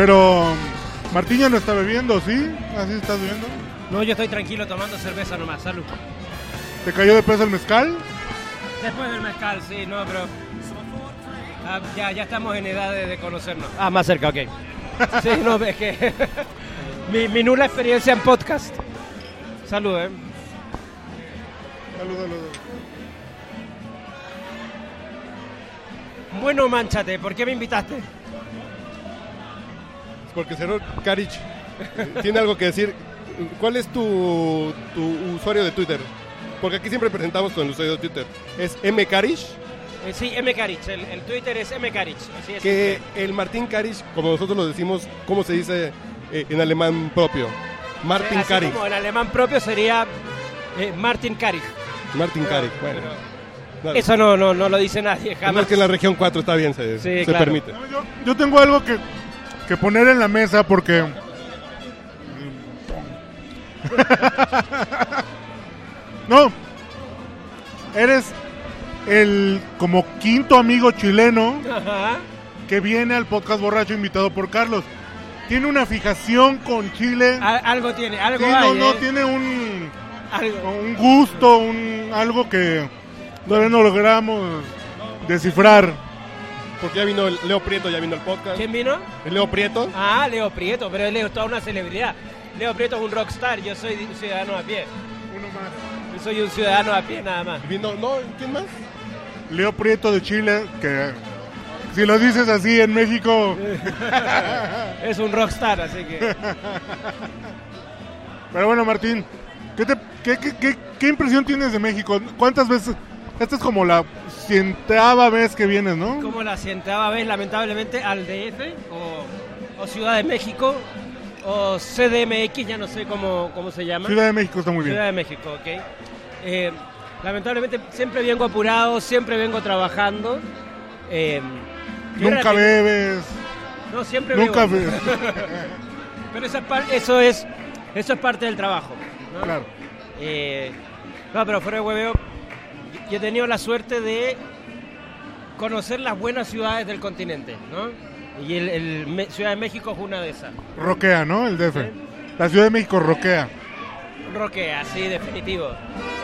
Pero Martín ya no está bebiendo, ¿sí? ¿Así estás bebiendo? No, yo estoy tranquilo tomando cerveza nomás, salud. ¿Te cayó de peso el mezcal? Después del mezcal, sí, no, pero... Ah, ya, ya estamos en edad de, de conocernos. Ah, más cerca, ok. Sí, no, es que... mi, mi nula experiencia en podcast. Salud, ¿eh? Salud, salud. Bueno, manchate, ¿por qué me invitaste? Porque señor Karich tiene algo que decir. ¿Cuál es tu, tu usuario de Twitter? Porque aquí siempre presentamos con el usuario de Twitter. ¿Es M. Karich? Eh, sí, M. Karich, el, el Twitter es M. Karich. Así es. Que el Martín Karich, como nosotros lo decimos, ¿cómo se dice eh, en alemán propio? Martin Así Karich. como en alemán propio sería eh, Martin Karich. Martin Karich, bueno. Nada. Eso no, no, no lo dice nadie, Además jamás. que en la región 4 está bien, se, Sí, se claro. permite. Yo, yo tengo algo que, que poner en la mesa porque... no, eres el como quinto amigo chileno Ajá. que viene al podcast borracho invitado por Carlos. Tiene una fijación con Chile. Al- algo tiene, algo Sí, hay, no, no, ¿eh? tiene un, Algo. un gusto, un, algo que todavía no logramos descifrar. Porque ya vino el Leo Prieto, ya vino el podcast. ¿Quién vino? El Leo Prieto. Ah, Leo Prieto, pero Leo es toda una celebridad. Leo Prieto es un rockstar, yo soy un ciudadano a pie. Uno más. Soy un ciudadano a pie nada más. Vino, no, ¿quién más? Leo Prieto de Chile, que si lo dices así en México, Es un rockstar, así que... pero bueno Martín, ¿qué, te- qué, qué- qué- impresión tienes de México? ¿Cuántas veces? Esta es como la cientava vez que vienes, ¿no? Como la cientava vez, lamentablemente, al DF o, o Ciudad de México o CDMX, ya no sé cómo, cómo se llama. Ciudad de México está muy Ciudad bien. de México, ok. Eh, lamentablemente siempre vengo apurado, siempre vengo trabajando. Eh, Nunca bebes, No, siempre nunca bebo. bebes. Pero esa eso es eso es parte del trabajo. ¿no? Claro. Eh, no, pero fuera de hueveo, yo he tenido la suerte de conocer las buenas ciudades del continente, ¿no? Y el, Ciudad de México es una de esas. Roquea, ¿no? El DF. La Ciudad de México roquea. Roquea, sí, definitivo.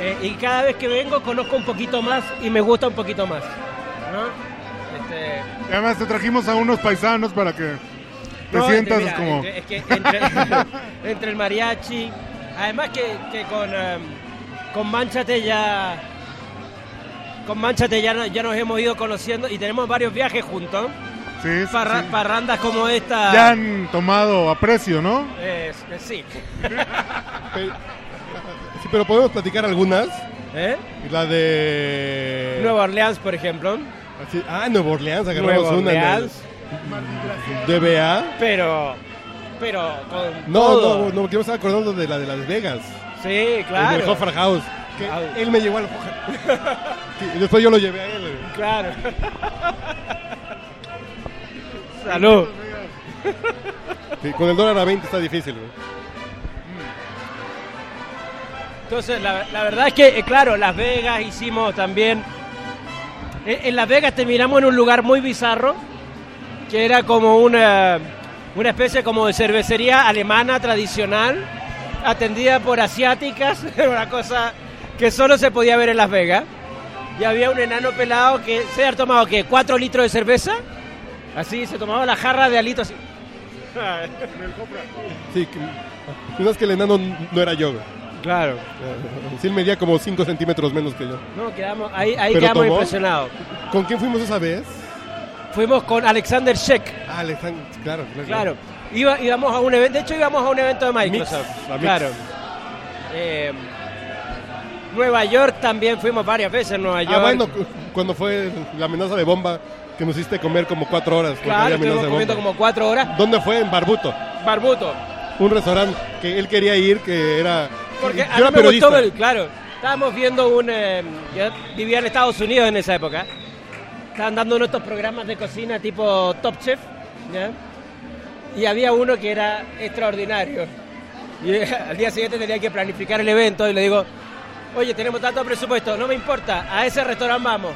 Eh, y cada vez que vengo conozco un poquito más y me gusta un poquito más, ¿no? Este, Y además te trajimos a unos paisanos para que te No, sientas entre- mira, como... entre- es que entre, entre el mariachi, además que, que con, em, con Manchate ya. Con Manchate ya, ya nos hemos ido conociendo y tenemos varios viajes juntos. Sí, sí, Parra- sí. Parrandas como esta. Ya han tomado aprecio, ¿no? Es- sí. Sí, pero podemos platicar algunas. ¿Eh? La de. Nueva Orleans, por ejemplo. Así- ah, Nueva Orleans, agarramos Nueva una el Orleans. DBA. Pero. Pero con. No, todo. no, no, que yo me estaba acordando de la de Las Vegas. Sí, El del claro. Hoffer House. Que Ah. él me llevó al Hoffer. Sí, y después yo lo llevé a él. Claro. Salud. Sí, con el dólar a 20 está difícil. güey. Entonces, la, verdad es que, eh, claro, Las Vegas hicimos también. En, en Las Vegas terminamos en un lugar muy bizarro, que era como una, una especie como de cervecería alemana tradicional, atendida por asiáticas, una cosa que solo se podía ver en Las Vegas. Y había un enano pelado que se había tomado, ¿qué? ¿Cuatro litros de cerveza? Así, se tomaba la jarra de alito así. Sí, que, que el enano no era yo. Claro. Sí, él medía como 5 centímetros menos que yo. No, quedamos, ahí, ahí ¿Pero quedamos tomó? impresionados. ¿Con quién fuimos esa vez? Fuimos con Alexander Sheck. Ah, Alexander, claro, claro. Claro. Iba, íbamos a un evento, de hecho íbamos a un evento de Microsoft. Mix. Claro. Eh, Nueva York también fuimos varias veces en Nueva York. Ah, bueno, cu- cuando fue la amenaza de bomba que nos hiciste comer como 4 horas. claro, estuvimos comiendo como cuatro horas. ¿Dónde fue? En Barbuto. Barbuto. Un restaurante que él quería ir, que era... Porque a mí me gustó, ver- claro. estábamos viendo un... eh, yo vivía en Estados Unidos en esa época. Estaban dando uno de estos programas de cocina tipo Top Chef. ¿ya? Y había uno que era extraordinario. Y eh, al día siguiente tenía que planificar el evento y le digo, oye, tenemos tanto presupuesto, no me importa, a ese restaurante vamos.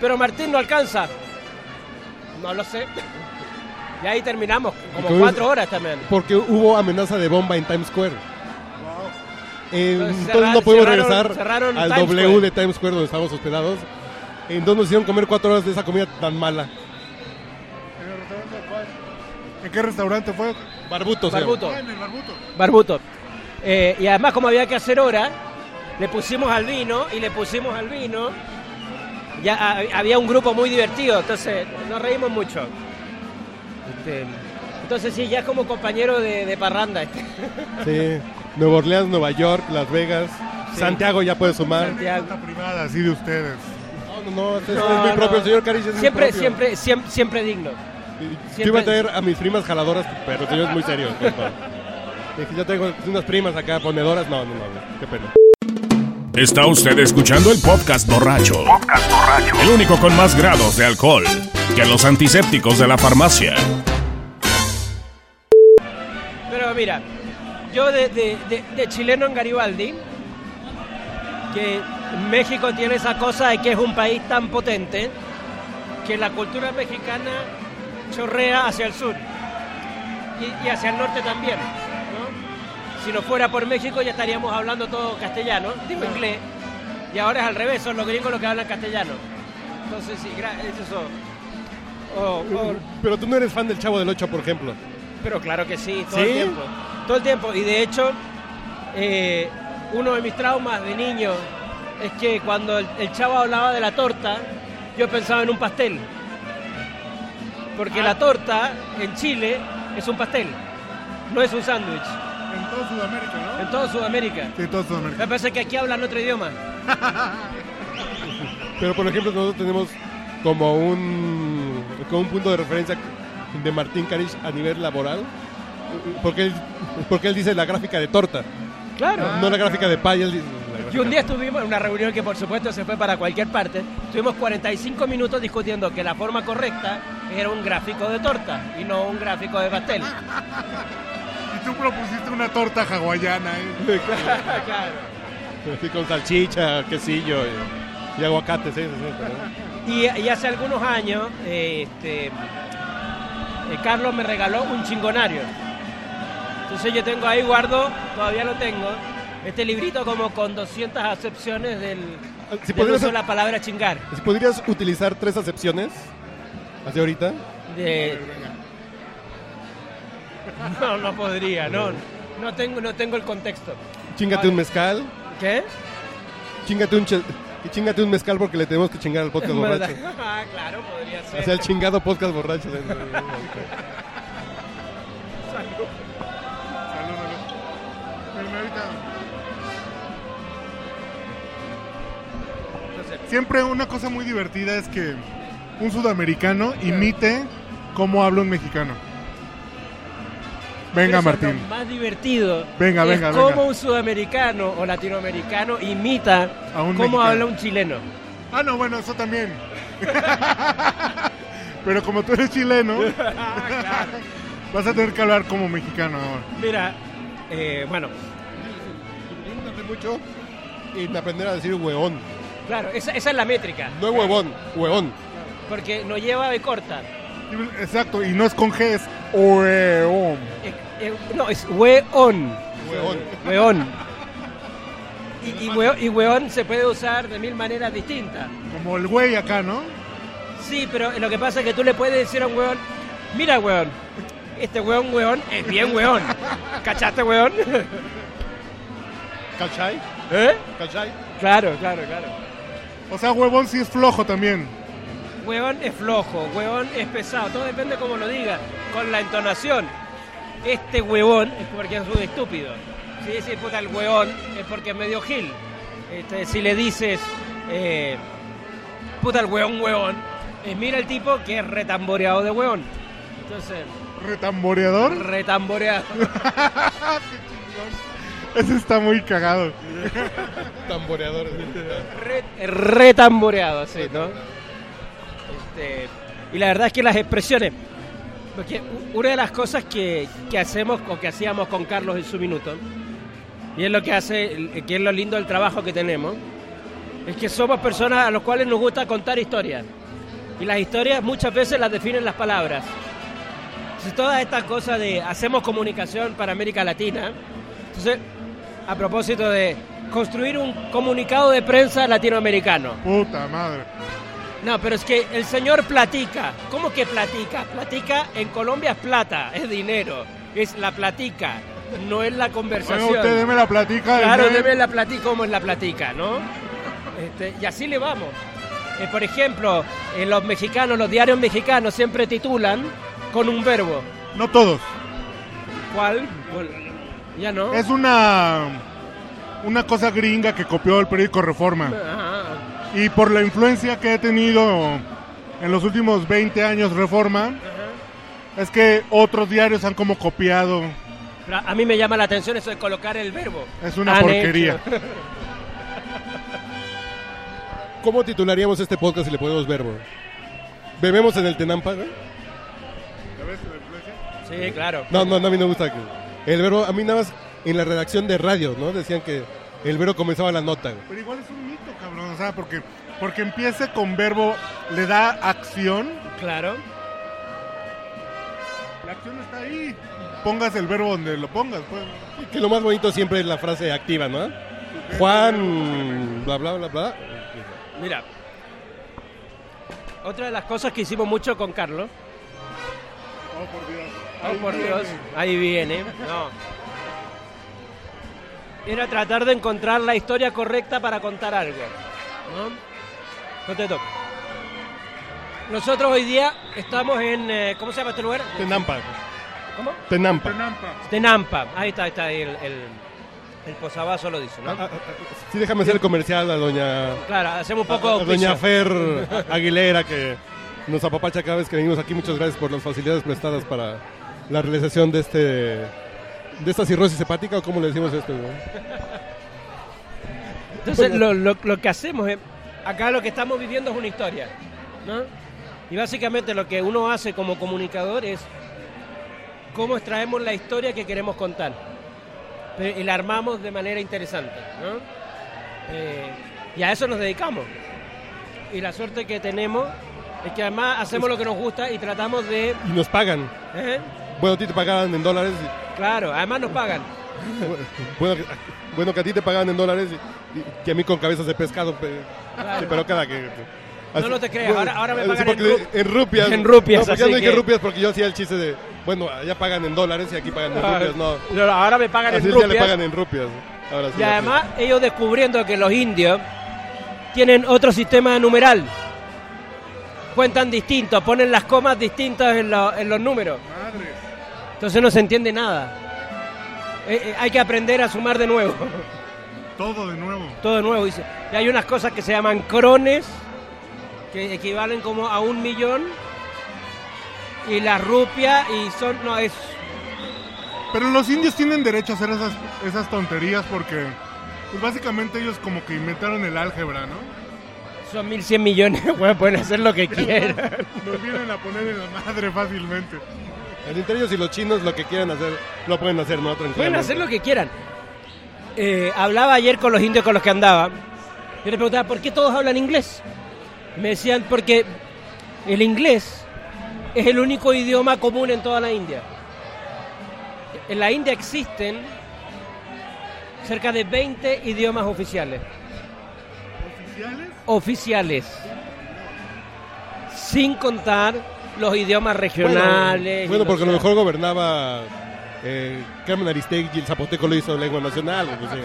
Pero Martín no alcanza. No lo sé. Y ahí terminamos, como cuatro horas también. Porque hubo amenaza de bomba en Times Square. Entonces, no pudimos cerraron- regresar cerraron al Times W Square. de Times Square donde estábamos hospedados. Entonces nos hicieron comer cuatro horas de esa comida tan mala. ¿En el restaurante cuál? ¿En qué restaurante fue? Barbuto. se llama. Barbuto. Ah, en el Barbuto. Barbuto. Eh, y además, como había que hacer hora, le pusimos al vino y le pusimos al vino. Ya había un grupo muy divertido, entonces nos reímos mucho. Este, entonces, sí, ya es como compañero de, de parranda. Este. Sí. Nueva Orleans, Nueva York, Las Vegas. Sí. Santiago ya puede sumar. Santiago. Privada, así de ustedes. No, no, no, este No, es muy no. propio. El señor es muy Siempre, propio. siempre, siempre, siempre digno. Yo iba a traer a mis primas jaladoras, pero el señor es muy serio. Dije, yo tengo unas primas acá ponedoras. No, no, no, qué pena. Está usted escuchando el podcast borracho. El único con más grados de alcohol que los antisépticos de la farmacia. Pero mira, yo de, de- de- de chileno en Garibaldi, que México tiene esa cosa de que es un país tan potente que la cultura mexicana chorrea hacia el sur y, y hacia el norte también. ¿no? Si no fuera por México ya estaríamos hablando todo castellano, digo inglés, y ahora es al revés, son los gringos los que hablan castellano. Entonces sí, eso. o- o- Pero tú no eres fan del Chavo del Ocho, por ejemplo. pero claro que sí, todo ¿Sí? el tiempo. Todo el tiempo. Y de hecho, eh, uno de mis traumas de niño es que cuando el, el chavo hablaba de la torta, yo pensaba en un pastel. Porque la torta en Chile es un pastel, no es un sándwich. En toda Sudamérica, ¿no? En toda Sudamérica. Sí, en toda Sudamérica. Me parece que aquí hablan otro idioma. Pero por ejemplo, nosotros tenemos como un, como un punto de referencia de Martín Carish a nivel laboral. Porque él, porque él dice la gráfica de torta, Claro. no la gráfica de pay. él dice la Y un día estuvimos en una reunión que por supuesto se fue para cualquier parte. Estuvimos 45 minutos discutiendo que la forma correcta era un gráfico de torta y no un gráfico de pastel. Y tú propusiste una torta hawaiana, ¿eh? claro. Así con salchicha, quesillo y, y aguacate, sí, sí, sí, Y, y hace algunos años, eh, este, eh, Carlos me regaló un chingonario. Entonces yo tengo ahí, guardo, todavía lo tengo, este librito como con 200 acepciones del, Si del podrías, uso de la palabra chingar. si podrías utilizar tres acepciones, así ahorita, De- No, no podría, no, no tengo, no tengo el contexto. chingate un mezcal, ¿Qué? chingate un, chingate un mezcal porque le tenemos que chingar al podcast borracho. Ah, claro, podría ser. O sea, el chingado podcast borracho. Siempre una cosa muy divertida es que un sudamericano imite cómo habla un mexicano. Venga, Eso es Martín. Lo más divertido. Venga, es venga, cómo venga. un sudamericano o latinoamericano imita A un cómo mexicano. habla un chileno. Ah, no, bueno, eso también. Pero como tú eres chileno, vas a tener que hablar como mexicano ahora. Mira, eh, bueno, mucho en aprender a decir hueón. claro, esa, esa es la métrica. No es huevón, hueón. Porque no lleva de corta. Exacto, y no es con G, es oeom. Eh, eh, no, es weón. Hueón. Weón. Y, y, weo- y weón se puede usar de mil maneras distintas. Como el güey acá, ¿no? Sí, pero lo que pasa es que tú le puedes decir a un weón, mira weón, este weón weón es bien weón. ¿Cachaste weón? ¿Cachai? ¿Eh? ¿Cachai? Claro, claro, claro. O sea, huevón sí es flojo también. Weón es flojo, weón es pesado, todo depende como lo diga, con la entonación. Este huevón es porque es un estúpido. Si dices puta el huevón es porque es medio gil. Este, si le dices eh, puta el huevón huevón, es mira el tipo que es retamboreado de huevón. Entonces, Retamboreador. retamboreado. Ese está muy cagado. Tamboreador. Re, re tamboreado, sí, ¿no? Este, y la verdad es que las expresiones. Porque una de las cosas que, que hacemos o que hacíamos con Carlos en su minuto, y es lo que hace, que es lo lindo del trabajo que tenemos, es que somos personas a las cuales nos gusta contar historias. Y las historias muchas veces las definen las palabras. Entonces, todas estas cosas de hacemos comunicación para América Latina. Entonces, a propósito de construir un comunicado de prensa latinoamericano. Puta madre. No, pero es que el señor platica. ¿Cómo que platica? Platica en Colombia es plata, es dinero, es la platica, no es la conversación. Bueno, usted deme la platica. Claro, deme- debe la platica como es la platica, ¿no? Este, y así le vamos. Eh, por ejemplo, en los mexicanos, los diarios mexicanos siempre titulan con un verbo. No todos. ¿Cuál? Bueno, ya no. Es una una cosa gringa que copió el periódico Reforma. Ajá. Y por la influencia que ha tenido en los últimos 20 años Reforma, es que otros diarios han como copiado. Pero a mí me llama la atención eso de colocar el verbo. Es una Han porquería. hecho. ¿Cómo titularíamos este podcast si le podemos ver, bro? ¿Bebemos en el Tenampa? ¿no? Sí, claro. No, no, no, a mí no me gusta. que- El verbo, a mí nada más en la redacción de radio, ¿no? Decían que el verbo comenzaba la nota. güey. Pero igual es un mito, cabrón. O sea, porque, porque empiece con verbo, le da acción. Claro. La acción está ahí. Pongas el verbo donde lo pongas. Pues. Y Que lo más bonito siempre es la frase activa, ¿no? Juan, bla, bla, bla, bla. Mira, otra de las cosas que hicimos mucho con Carlos, Oh, por Dios. Oh, por Dios, ahí viene, no, era tratar de encontrar la historia correcta para contar algo, ¿no? No te toca. Nosotros hoy día estamos en, eh, ¿cómo se llama este lugar? Tenampa. ¿Cómo? Tenampa. Tenampa. Tenampa, ahí está, ahí está, ahí el, el, el posavasos lo dice, ¿no? Ah, ah, ah, Sí, déjame hacer el comercial a doña, Claro, hacemos un poco a doña. Fer Aguilera que nos apapacha cada vez que venimos aquí. Muchas gracias por las facilidades prestadas para la realización de este de esta cirrosis hepática o cómo le decimos esto. Entonces, lo, lo- lo que hacemos es, acá lo que estamos viviendo es una historia, ¿no? Y básicamente lo que uno hace como comunicador es cómo extraemos la historia que queremos contar. Y la armamos de manera interesante, ¿no? Eh, y a eso nos dedicamos. Y la suerte que tenemos es que además hacemos lo que nos gusta y tratamos de... Y nos pagan. ¿eh? Bueno, a ti te pagaban en dólares. y- Claro, además nos pagan. Bueno, que- bueno, que a ti te pagaban en dólares y, y que a mí con cabezas de pescado. Claro. pero cada que. No, no te creas, ahora- ahora me pagan en ru- en rupias. en rupias, No, pues ya así no dije que- rupias porque yo hacía el chiste de. Bueno, allá pagan en dólares y aquí pagan en rupias. No. No, ahora me pagan Así en ya le rupias. pagan en rupias. Ahora sí. Y además ellos descubriendo que los indios tienen otro sistema numeral. Cuentan distinto, ponen las comas distintas en, lo- en los números. Entonces no se entiende nada. Eh, eh, hay que aprender a sumar de nuevo. Todo de nuevo. Todo de nuevo, dice. Y hay unas cosas que se llaman crones, que equivalen como a un millón. Y la rupia, y son. No, es. Pero los indios tienen derecho a hacer esas, esas tonterías porque pues básicamente ellos como que inventaron el álgebra, ¿no? Son 1100 millones, bueno, pueden hacer lo que quieran. Nos vienen a poner en la madre fácilmente. Entre ellos y los chinos lo que quieran hacer, lo pueden hacer, ¿no? Pueden hacer lo que quieran. Eh, hablaba ayer con los indios con los que andaba. Yo les preguntaba, ¿por qué todos hablan inglés? Me decían, porque el inglés es el único idioma común en toda la India. En la India existen cerca de 20 idiomas oficiales. ¿Oficiales? Oficiales. Sin contar los idiomas regionales. Bueno, porque a lo mejor gobernaba eh, Carmen Aristegui y el zapoteco lo hizo lengua nacional. pues, sí.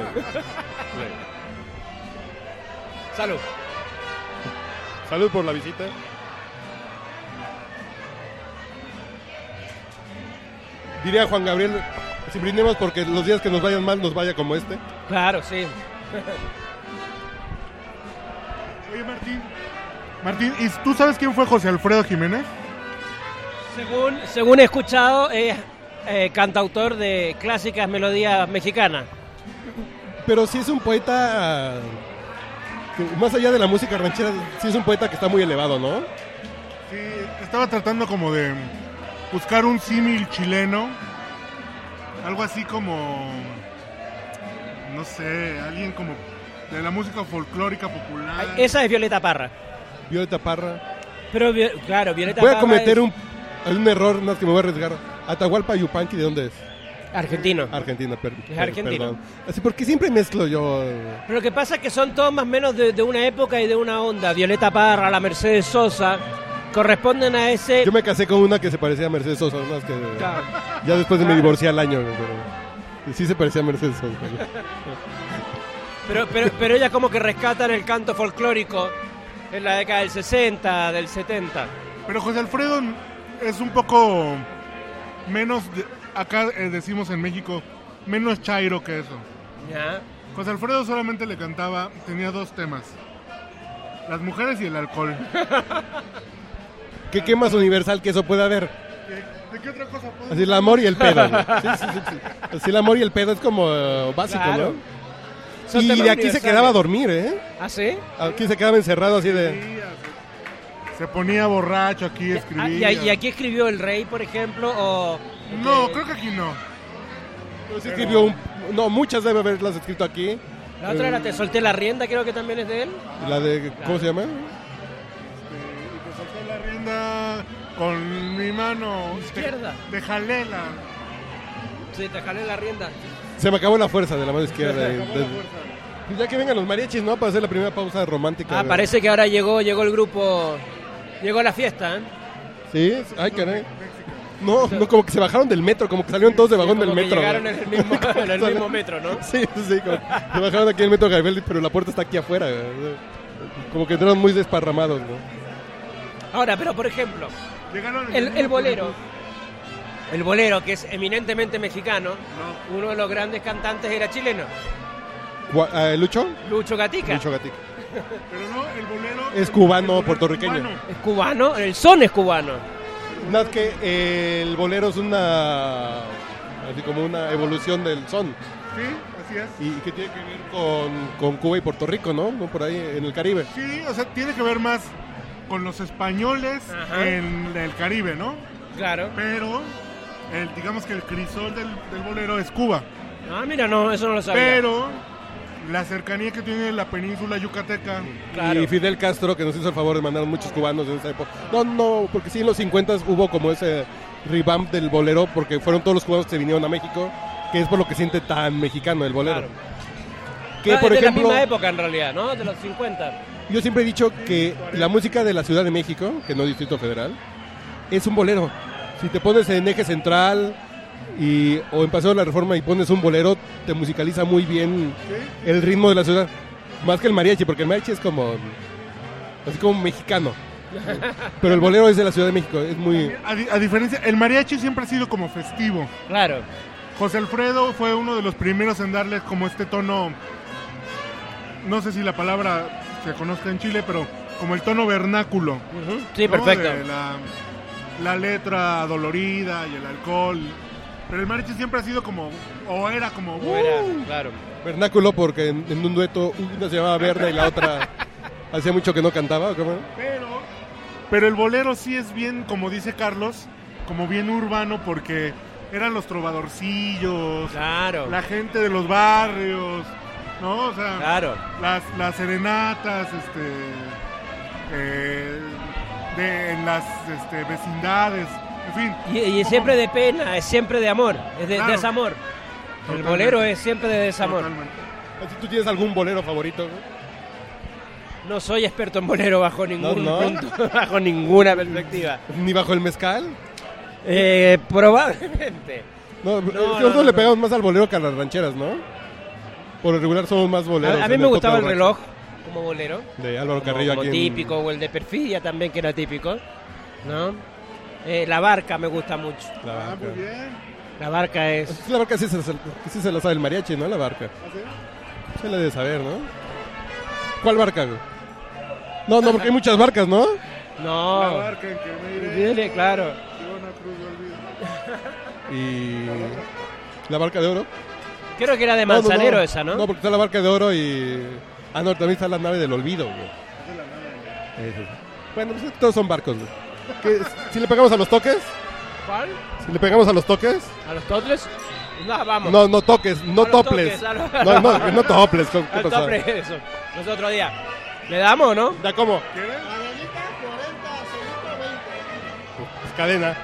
Salud. Salud por la visita. Diría Juan Gabriel, si brindemos porque los días que nos vayan mal nos vaya como este. Claro, sí. Oye, Martín. Martín, ¿y tú sabes quién fue José Alfredo Jiménez? Según, según he escuchado, es eh, cantautor de clásicas melodías mexicanas. Pero sí es un poeta. que más allá de la música ranchera, sí es un poeta que está muy elevado, ¿no? Sí, estaba tratando como de buscar un símil chileno. Algo así como. No sé, alguien como de la música folclórica popular. Ay, Esa es Violeta Parra. Violeta Parra. Pero, claro, Violeta Voy a Parra cometer es un, un error, más que me voy a arriesgar. Atahualpa Yupanqui, ¿de dónde es? argentino. Argentina, per- Es per- argentino. perdón. Así, porque siempre mezclo yo. Pero lo que pasa es que son todos más o menos de, de una época y de una onda. Violeta Parra, la Mercedes Sosa, corresponden a ese... Yo me casé con una que se parecía a Mercedes Sosa, más que. Claro. Ya después de me divorcié al año, pero. sí se parecía a Mercedes Sosa. Pero, pero, pero ella como que rescatan el canto folclórico en la década del 60, del 70. Pero José Alfredo es un poco menos. de- acá eh, decimos en México, menos chairo que eso. ¿Ya? José Alfredo solamente le cantaba, tenía dos temas: las mujeres y el alcohol. ¿Qué, ¿Qué más universal que eso puede haber? ¿De, de qué otra cosa puedo Así el amor y el pedo. Sí, sí, sí, sí. Así el amor y el pedo es como eh, básico, Claro. ¿no? Son Y de aquí se quedaba a dormir, ¿eh? ¿Ah, sí? Aquí se quedaba encerrado así de... Se, ponía borracho aquí, Ah, escribía. ¿Y, y aquí escribió El Rey, por ejemplo? O... No, creo que aquí no. Pero sí escribió un- No, muchas debe haberlas escrito aquí. La otra era Te solté la rienda, creo que también es de él. La de... ¿Cómo se llama? Y te solté la rienda con mi mano Izquierda. De, de jalela. Sí, te jalé la rienda. Se me acabó la fuerza de la mano izquierda. Se y- acabó de- la fuerza. Pues ya que vengan los mariachis, ¿no? Para hacer la primera pausa romántica. Ah, parece que ahora llegó, llegó el grupo... Llegó la fiesta, ¿eh? Sí, ay, caray. No, no, como que se bajaron del metro, como que salieron todos de vagón del Como que metro. llegaron en el mismo, en el mismo metro, ¿no? Sí, sí, como- se bajaron aquí en el metro Garibaldi, pero la puerta está aquí afuera. Como que entraron muy desparramados, ¿no? Ahora, pero por ejemplo, el, el bolero. El bolero, que es eminentemente mexicano, uno de los grandes cantantes era chileno, eh, ¿Lucho? Lucho Gatica. Lucho Gatica. Pero no, el bolero. Es cubano, puertorriqueño. cubano. Es cubano, el son es cubano. Nada más que eh, el bolero es una. Así como una evolución del son. Sí, así es. Y, y que tiene que ver con, con Cuba y Puerto Rico, ¿no? ¿no? Por ahí en el Caribe. Sí, o sea, tiene que ver más con los españoles Ajá. en el Caribe, ¿no? Claro. Pero, el, digamos que el crisol del, del bolero es Cuba. Ah, mira, no, eso no lo sabía. Pero, la cercanía que tiene la península yucateca. Claro. Y Fidel Castro, que nos hizo el favor de mandar muchos cubanos en esa época. No, no, porque sí en los 50 hubo como ese revamp del bolero, porque fueron todos los cubanos que vinieron a México, que es por lo que siente tan mexicano el bolero. Claro. Que, por es de ejemplo, la misma época en realidad, ¿no? De los 50. yo siempre he dicho que la música de la Ciudad de México, que no Distrito Federal, es un bolero. Si te pones en eje central y, o en Paseo de la Reforma y pones un bolero, te musicaliza muy bien el ritmo de la ciudad. Más que el mariachi, porque el mariachi es como, así como mexicano. Pero el bolero es de la Ciudad de México, es muy... A, di- a diferencia, el mariachi siempre ha sido como festivo. Claro. José Alfredo fue uno de los primeros en darle como este tono, no sé si la palabra se conozca en Chile, pero como el tono vernáculo. Sí, ¿no? perfecto. De la, la letra dolorida y el alcohol. Pero el mariachi siempre ha sido como, o era como, ¿Cómo era? Claro. Vernáculo porque en, en un dueto una se llamaba Berna y la otra hacía mucho que no cantaba. ¿o cómo? Pero, pero el bolero sí es bien, como dice Carlos, como bien urbano porque eran los trovadorcillos, Claro. la gente de los barrios, ¿no? O sea, Claro. las, las serenatas, este, eh, de, en las este, vecindades, en fin. Y, siempre de pena, es siempre de amor, es de Claro. desamor. El bolero es siempre de desamor. Totalmente. ¿Tú tienes algún bolero favorito? No soy experto en bolero bajo ningún no. punto, bajo ninguna perspectiva. ¿Ni bajo el mezcal? Eh, probablemente. No, no, nosotros no, le pegamos más al bolero que a las rancheras, ¿no? Por lo regular somos más boleros. A, a mí me gustaba el reloj como bolero, De Álvaro como, Carrillo como aquí. en- típico, o el de Perfidia también que era típico, ¿no? Eh, la barca me gusta mucho. La Ah, barca. muy bien. La barca es... La barca sí se, sí se la sabe el mariachi, ¿no? La barca. ¿Ah, Se la debe saber, ¿no? ¿Cuál barca, güey? No, no, porque hay muchas barcas, ¿no? La No, barca en que me iré, dile, claro. Y... ¿La barca de oro? Creo que era de No, no, Manzanero no. esa, ¿no? No, porque está la barca de oro y... Ah, no, también está la nave del olvido, güey. Sí, sí. Bueno, pues todos son barcos, güey. ¿Qué- Si le pegamos a los toques, ¿Cuál? si le pegamos a los toques, ¿A los totles? No, vamos. no, no toques, no toples. toques, a los- No, no, no toples, ¿qué Al pasó? tople, eso. Los otro día. ¿Le damos o no? ¿Ya cómo? ¿Quieres? Pues cadena.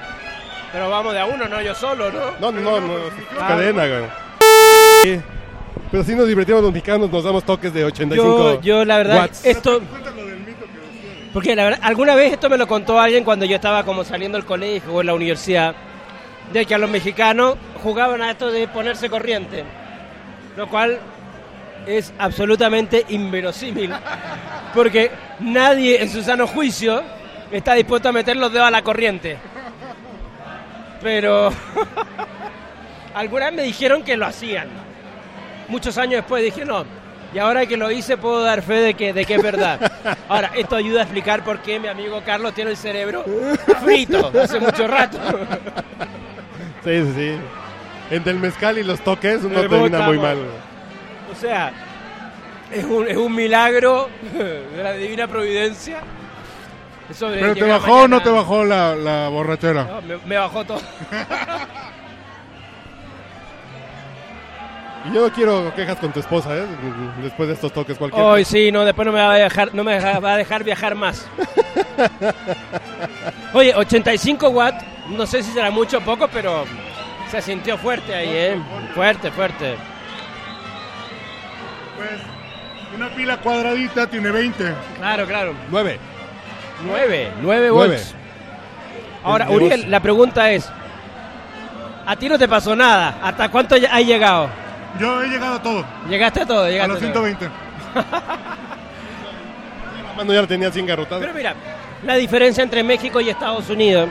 Pero vamos de a uno, no yo solo, ¿no? No, no, no, no, es Ah. cadena, güey. Sí. Pero si nos divertimos los mexicanos, nos damos toques de 85 Yo, yo la verdad, watts. esto, Cuéntalo del mito que decía. Porque la verdad, alguna vez esto me lo contó alguien cuando yo estaba como saliendo del colegio o en la universidad, de que a los mexicanos jugaban a esto de ponerse corriente, lo cual es absolutamente inverosímil, porque nadie en su sano juicio está dispuesto a meter los dedos a la corriente. Pero algunas me dijeron que lo hacían. Muchos años después dije, no, y ahora que lo hice puedo dar fe de que, de que es verdad. Ahora, esto ayuda a explicar por qué mi amigo Carlos tiene el cerebro frito hace mucho rato. Sí, sí, sí. Entre el mezcal y los toques, uno termina muy mal. O sea, es un, es un milagro de la divina providencia. ¿Pero te bajó o no te bajó la, la borrachera? No, me, me bajó todo. Y yo no quiero quejas con tu esposa, ¿eh? Después de estos toques cualquier. Hoy sí, no, después no me va a dejar, no me va a dejar viajar más. Oye, 85 watts, no sé si será mucho o poco, pero se sintió fuerte ahí, ¿eh? Fuerte, fuerte. Pues una pila cuadradita tiene 20. Claro, claro. Nueve. 9, 9 Nueve. volts. Ahora. Uriel, la pregunta es, a ti no te pasó nada, ¿hasta cuánto has llegado? Yo he llegado a todo, Llegaste a todo, a llegaste los a todo. 120. Mano ya la tenía así engarrotada. Pero mira, la diferencia entre México y Estados Unidos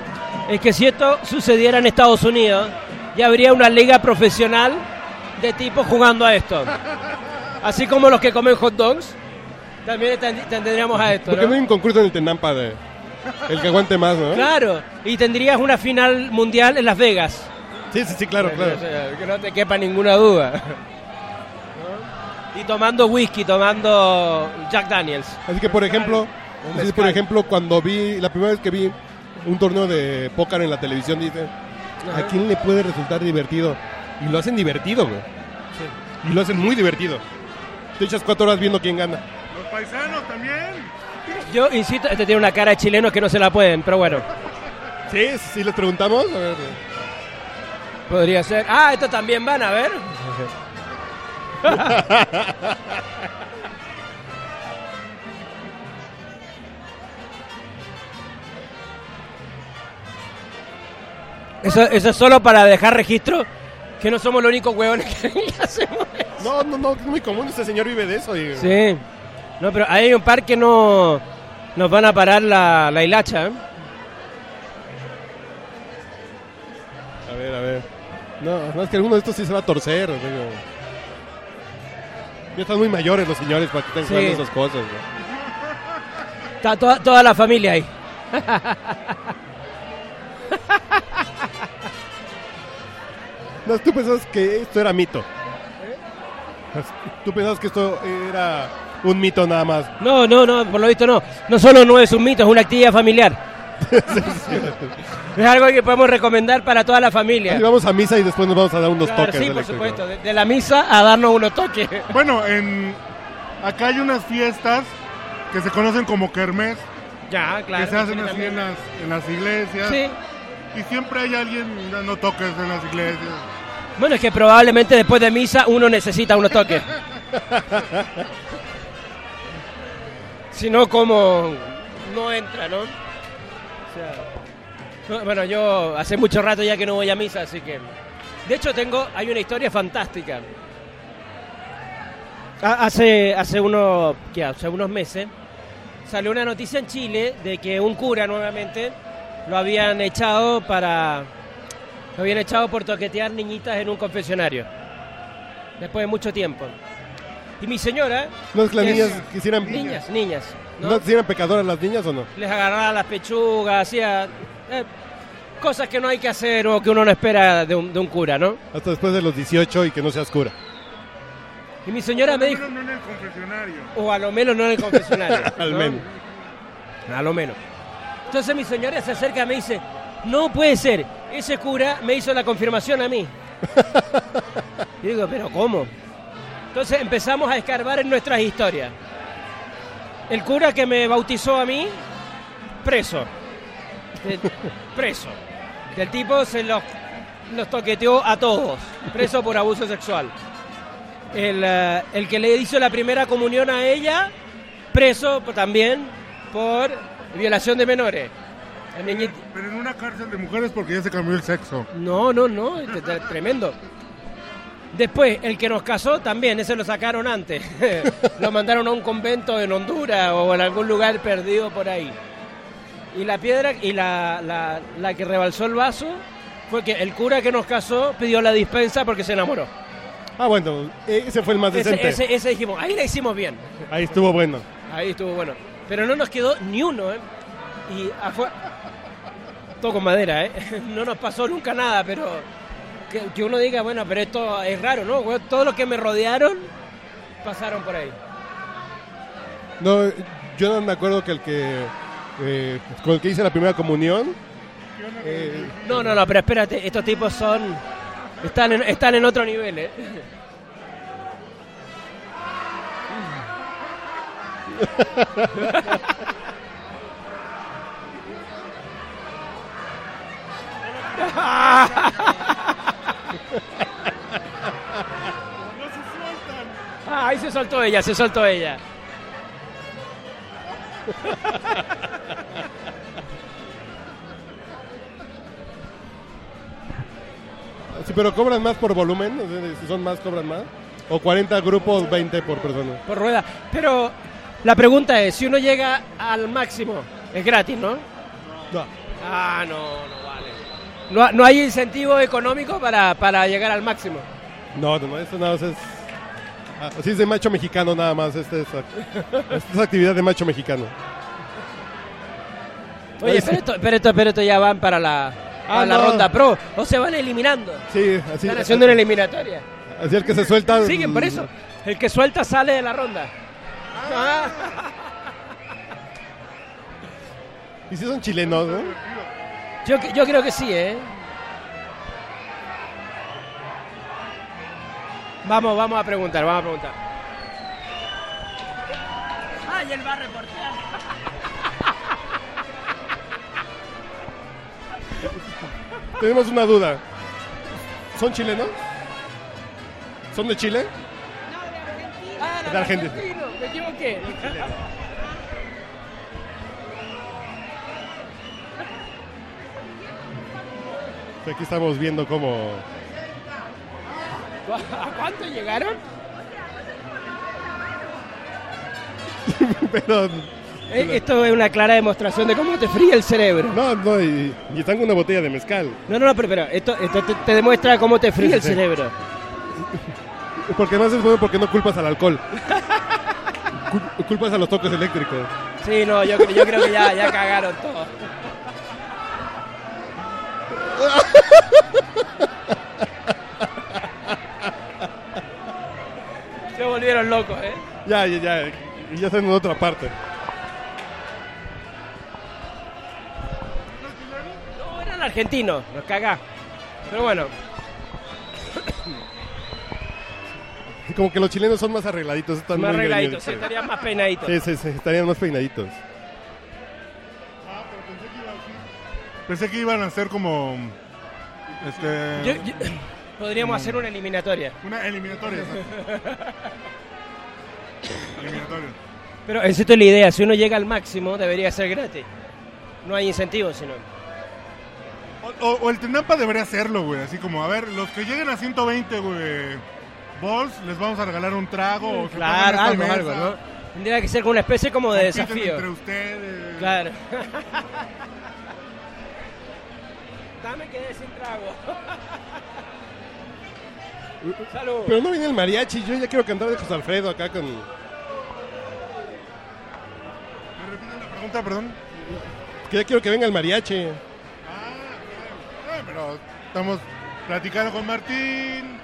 es que si esto sucediera en Estados Unidos, ya habría una liga profesional de tipos jugando a esto. Así como los que comen hot dogs, también ten- tendríamos a esto. ¿Por qué ¿no? no hay un concurso en el Tenampa de el que aguante más, no? Claro, y tendrías una final mundial en Las Vegas. Sí, sí, sí, claro, claro. O sea, que no te quepa ninguna duda. ¿No? Y tomando whisky, tomando Jack Daniels. Así que, por ejemplo, así, por ejemplo, cuando vi, la primera vez que vi un torneo de póker en la televisión, dice, ¿a quién le puede resultar divertido? Y lo hacen divertido, güey. Y lo hacen muy divertido. Te echas cuatro horas viendo quién gana. Los paisanos también. Yo insisto, este tiene una cara de chileno que no se la pueden, pero bueno. Sí, sí, les preguntamos. A ver. Podría ser. Ah, esto también van a ver. Eso, eso es solo para dejar registro que no somos los únicos huevones que hacemos eso. No, no, no, es muy común. Este señor vive de eso. y- Sí. No, pero hay un par que no nos van a parar la, la hilacha. ¿eh? A ver, a ver. No, es que alguno de estos sí se va a torcer. o sea. Ya están muy mayores los señores para que estén jugando esas cosas. Está toda, toda la familia ahí. No, tú pensabas que esto era mito. Tú pensabas que esto era un mito nada más. No, no, no, por lo visto no. No solo no es un mito, es una actividad familiar. Es algo que podemos recomendar para toda la familia. Ahí vamos a misa y después nos vamos a dar unos Claro, toques. sí, por supuesto. De, de la misa a darnos unos toques. Bueno, en acá hay unas fiestas que se conocen como kermés, Ya, claro. que se hacen sí, así en las, en las iglesias. Sí. Y siempre hay alguien dando toques en las iglesias. Bueno, es que probablemente después de misa uno necesita unos toques. si no, como no entra, ¿no? Sea, bueno, yo hace mucho rato ya que no voy a misa, así que... De hecho, tengo, hay una historia fantástica. Ha- Hace, hace, uno, ¿qué? hace unos meses salió una noticia en Chile de que un cura nuevamente lo habían echado para lo habían echado por toquetear niñitas en un confesionario. Después de mucho tiempo. Y mi señora. ¿No es que las niñas quisieran... Niñas, niñas. ¿No? ¿No quisieran pecadoras las niñas o no? Les agarraba las pechugas, hacía. eh, cosas que no hay que hacer o que uno no espera de un, de un cura, ¿no? Hasta después de los 18 y que no seas cura. Y mi señora me dijo, Pero no en el confesionario. o a lo menos no en el confesionario. Al ¿no? menos. A lo menos. Entonces mi señora se acerca y me dice, no puede ser, ese cura me hizo la confirmación a mí. y digo, pero ¿cómo? Entonces empezamos a escarbar en nuestras historias. El cura que me bautizó a mí, preso. Eh, preso. El tipo se los, los toqueteó a todos, preso por abuso sexual. El, eh, el que le hizo la primera comunión a ella, preso también por violación de menores. El niñito- Pero en una cárcel de mujeres porque ya se cambió el sexo. No, no, no, es t- tremendo. Después, el que nos casó también, ese lo sacaron antes. lo mandaron a un convento en Honduras o en algún lugar perdido por ahí. Y la piedra, y la, la, la que rebalsó el vaso fue que el cura que nos casó pidió la dispensa porque se enamoró. Ah, bueno, ese fue el más Ese, decente. ese, ese dijimos, ahí la hicimos bien. Ahí estuvo bueno. Ahí estuvo bueno. Pero no nos quedó ni uno, ¿eh? Y afuera. Todo con madera, ¿eh? No nos pasó nunca nada, pero. Que, que uno diga, bueno, pero esto es raro, ¿no? Bueno, Todos los que me rodearon pasaron por ahí. No, yo no me acuerdo que el que. eh, con el que hice la primera comunión. eh, No, no, no, pero espérate, estos tipos son. Están en, están en otro nivel, ¿eh? Ah, ahí se soltó ella, se soltó ella. sí, pero cobran más por volumen. Si son más, cobran más. O 40 grupos, 20 por persona. por rueda. Pero la pregunta es, si uno llega al máximo, es gratis, ¿no? No. Ah, no, no. No, no hay incentivo económico para, para llegar al máximo. No, no, no, eso nada más es. ah, Así es de macho mexicano nada más. Este es, esta es actividad de macho mexicano. Oye, pero esto, pero esto, pero esto ya van para la, para Ah, la no. ronda pro. O se van eliminando. Sí, así, Están haciendo una eliminatoria. así el que se suelta. Siguen por eso. El que suelta sale de la ronda. Ah. Y si son chilenos, ¿no? Yo, yo creo que sí, ¿eh? Vamos, vamos a preguntar, vamos a preguntar. Ay, él va a reportear. Tenemos una duda. ¿Son chilenos? ¿Son de Chile? Ah, no, De Argentina. argentino, Me equivoqué. Aquí estamos viendo cómo. ¿A cuánto llegaron? Pero. Eh, Esto es una clara demostración de cómo te fría el cerebro. No, no, y, y están con una botella de mezcal. No, no, no, pero, pero esto, esto te, te demuestra cómo te fría el cerebro. Porque más es bueno porque no culpas al alcohol. Cul- culpas a los toques eléctricos. Sí, no, yo, yo creo que ya, ya cagaron todo. Se volvieron locos, ¿eh? Ya, ya, ya. Y ya están en otra parte. No, eran argentinos, los cagá. Pero bueno, Como que los chilenos son más arregladitos. Están más muy arregladitos, estarían más peinaditos. Sí, sí, sí, estarían más peinaditos. Pensé que iban a ser como. Este. Yo- yo- podríamos hacer una eliminatoria. Una eliminatoria. eliminatoria. Pero esa es la idea, si uno llega al máximo debería ser gratis. No hay incentivos, sino. O, o- o el Tenampa debería hacerlo, güey. Así como, a ver, los que lleguen a 120, güey. Balls, les vamos a regalar un trago. O se Claro, algo, esta algo, mesa, ¿no? Tendría que ser como una especie como de compiten desafío. entre ustedes. Claro. Dame que sin trago. Salud. Pero no viene el mariachi. Yo ya quiero cantar de José Alfredo acá con. ¿Me repiten la pregunta, perdón? Que ya quiero que venga el mariachi. Eh, pero estamos platicando con Martín.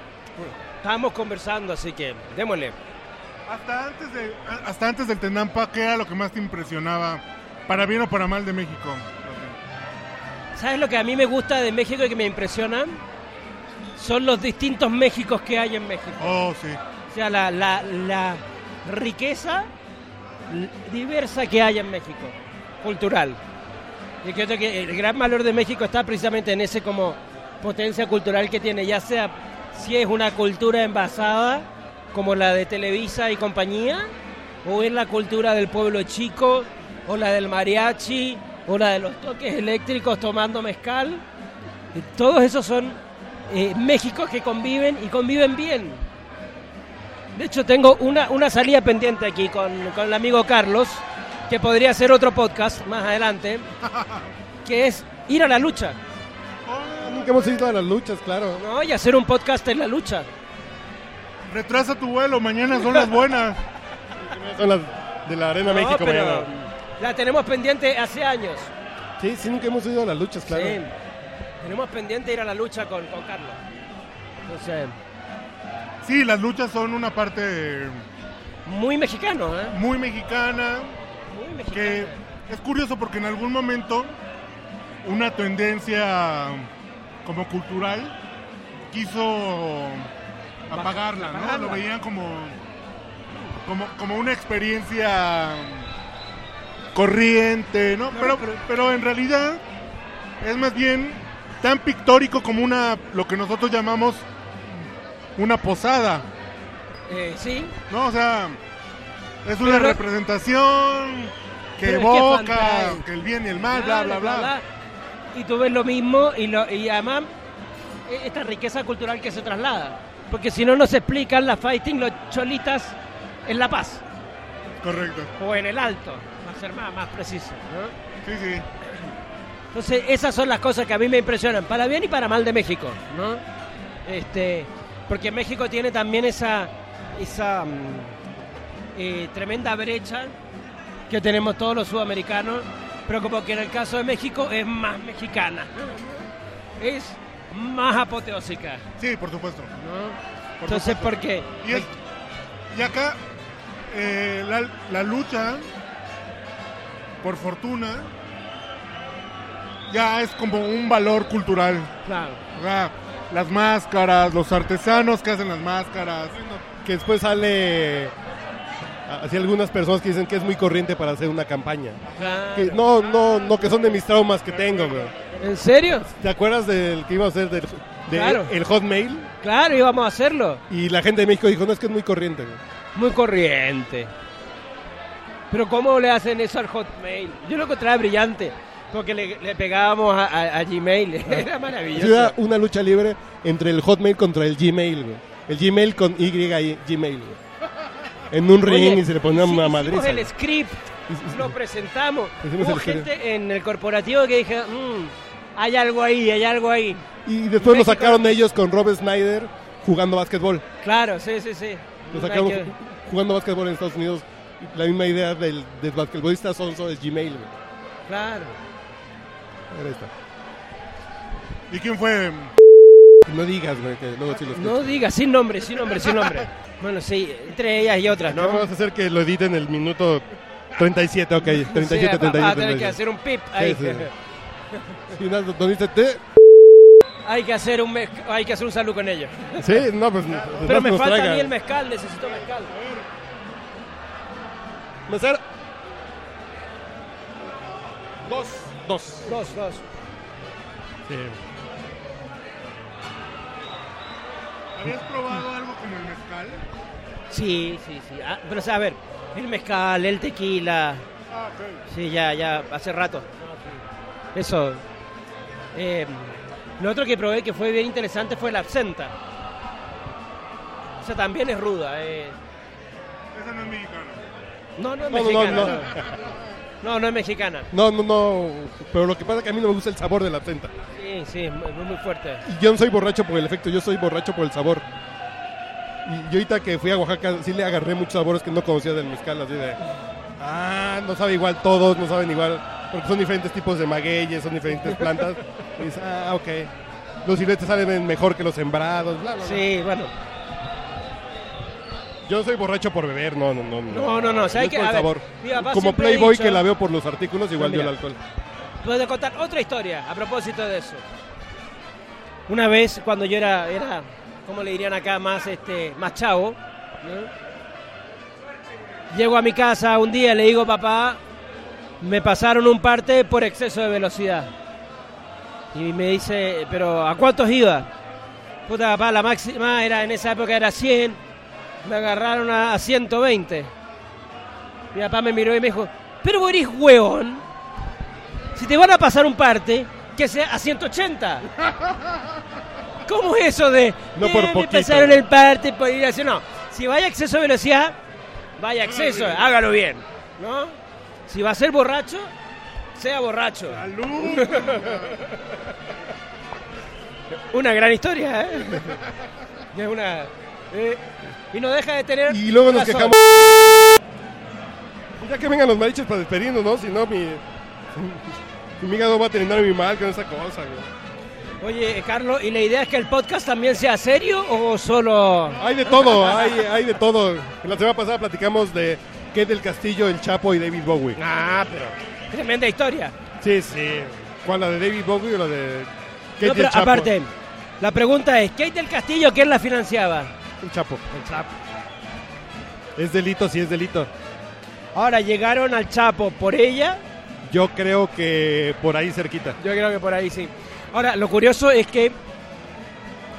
Estábamos conversando, así que démosle. Hasta antes, de, hasta antes del Tenampa, ¿qué era lo que más te impresionaba, para bien o para mal, de México? ¿Sabes lo que a mí me gusta de México y que me impresiona? Son los distintos Méxicos que hay en México. Oh, sí. O sea, la, la, la riqueza diversa que hay en México, cultural. Y creo que el gran valor de México está precisamente en ese como potencia cultural que tiene, ya sea si es una cultura envasada como la de Televisa y compañía, o es la cultura del pueblo chico, o la del mariachi, o la de los toques eléctricos tomando mezcal. Todos esos son eh, Méxicos que conviven y conviven bien. De hecho, tengo una, una salida pendiente aquí con, con el amigo Carlos, que podría ser otro podcast más adelante, que es ir a la lucha, Nunca hemos ido a las luchas, claro. ¿no? Y hacer un podcast en la lucha. Retrasa tu vuelo, mañana son las buenas. Son las de la Arena No, México pero mañana. La tenemos pendiente hace años. Sí, sí, nunca hemos ido a las luchas, claro. Sí. Tenemos pendiente ir a la lucha con, con Carlos. Entonces, Sí, las luchas son una parte muy mexicano, ¿eh? muy mexicana, Muy mexicano. que es curioso porque en algún momento una tendencia como cultural quiso apagarla, ¿no? apagarla. Lo veían como, como, como una experiencia corriente, ¿no? Pero, pero en realidad es más bien tan pictórico como una, lo que nosotros llamamos una posada. Eh, sí, No, o sea, es una Pero- representación que evoca que el bien y el mal, bla, bla, bla. Y tú ves lo mismo y, lo, y además e- esta riqueza cultural que se traslada. Porque si no, no se explican las fighting, los cholitas en La Paz Correcto. o en el Alto, ser más, más preciso. ¿no? Sí, sí. Entonces, esas son las cosas que a mí me impresionan, para bien y para mal de México, ¿no? Este, porque México tiene también esa, esa mm, eh, tremenda brecha que tenemos todos los sudamericanos, pero como que en el caso de México es más mexicana, es más apoteósica, Sí, por supuesto. ¿no? Por Entonces, supuesto. ¿por qué? Y, es- y acá eh, la, la lucha, por fortuna, ya es como un valor cultural. Claro. O sea, las máscaras, los artesanos que hacen las máscaras. Que después sale así algunas personas que dicen que es muy corriente para hacer una campaña. claro. Que no, no, no, que son de mis traumas que tengo, güey. ¿En serio? ¿Te acuerdas del que iba a hacer del, de Claro. el Hotmail? Claro, íbamos a hacerlo. Y la gente de México dijo, no, es que es muy corriente, güey. Muy corriente. Pero ¿cómo le hacen eso al Hotmail? Yo lo encontraba brillante. Porque le, le pegábamos a, a- a Gmail. Era maravilloso. Sí, Era una lucha libre entre el Hotmail contra el Gmail, güey. El Gmail con Y y Gmail, güey. En un ring Oye, y se le ponía hici- una hicimos madriza. el script, lo presentamos. Hicimos Hubo gente en el corporativo que dije, "Mm, hay algo ahí, hay algo ahí. Y después lo México- sacaron ellos con Rob Snyder jugando básquetbol. Claro, sí, sí, sí. Lo sacaron jugando básquetbol en Estados Unidos. La misma idea del, del basquetbolista sonso es Gmail, güey. Claro. Era esta. ¿Y quién fue? No digas, güey, que luego sí los No digas, sin nombre, sin nombre, sin nombre. Bueno, sí, entre ellas y otras, No, ¿no? vamos a hacer que lo editen el minuto 37, ok. 37, Sí, va- 37. va a tener que 37. hacer un pip ahí. sí. Sí, no, ¿dónde dice te? hay que hacer un mez- hay que hacer un saludo con ellos. Sí, no, pues. Pero me falta a mí el mezcal, necesito mezcal. Mesero. Dos. Dos. Dos, dos. Sí. ¿Habías probado algo como el mezcal? Sí, sí, sí. Ah, pero o sea, a ver, el mezcal, el tequila. Ah, ok. Sí, ya, ya, hace rato. Eso. Eh, lo otro que probé que fue bien interesante fue la absenta. O sea, también es ruda. eh. Esa no es mexicana. No, no es mexicana. no, No, no. no, no es mexicana. No, no, no. Pero lo que pasa es que a mí no me gusta el sabor de la absenta. Sí, sí, es muy, muy fuerte. Y yo no soy borracho por el efecto, yo soy borracho por el sabor. Y yo ahorita que fui a Oaxaca sí le agarré muchos sabores que no conocía del mezcal, así de... Ah, no sabe igual todos, no saben igual, porque son diferentes tipos de magueyes, son diferentes plantas. Y dices, ah, ok. Los filetes salen mejor que los sembrados, bla, bla, bla. Sí, bueno. Yo soy borracho por beber, no, no, no. No, no, no, o sea, hay que- por a el ver, sabor. mi papá Como siempre ha Playboy dicho- que la veo por los artículos, igual No, yo el mira. alcohol. Puedo contar otra historia a propósito de eso. Una vez cuando yo era, era como le dirían acá, más este, más chavo, ¿no? llego a mi casa un día y le digo, papá, me pasaron un parte por exceso de velocidad. Y me dice, pero ¿a cuántos iba? Puta, papá, la máxima era en esa época era 100, me agarraron a, a 120. Mi papá me miró y me dijo, pero vos eres hueón. Si te van a pasar un parte, que sea a 180. ¿Cómo es eso de No por "Eh, me poquito"? pasaron el parte por ir así? No, si vaya a exceso de velocidad, vaya a exceso, hágalo bien, ¿no? Si va a ser borracho, sea borracho. ¡Salud! Una gran historia, ¿eh? Es una... eh, y no deja de tener... Y luego nos razón. quejamos. Ya que vengan los marichis para despedirnos, ¿no? Si no, mi, mi hígado va a terminar muy mal con esa cosa, güey. Oye, Carlos, ¿y la idea es que el podcast también sea serio o solo...? Hay de todo, hay, hay de todo. La semana pasada platicamos de Kate del Castillo, El Chapo y David Bowie. Ah, pero... Tremenda historia. Sí, sí. ¿Cuál, la de David Bowie o la de Kate No, y pero el Chapo? aparte, la pregunta es, ¿Kate del Castillo quién la financiaba? El Chapo. El Chapo. Es delito, sí es delito. Ahora, ¿llegaron al Chapo por ella? Yo creo que por ahí cerquita. Yo creo que por ahí sí. Ahora, lo curioso es que,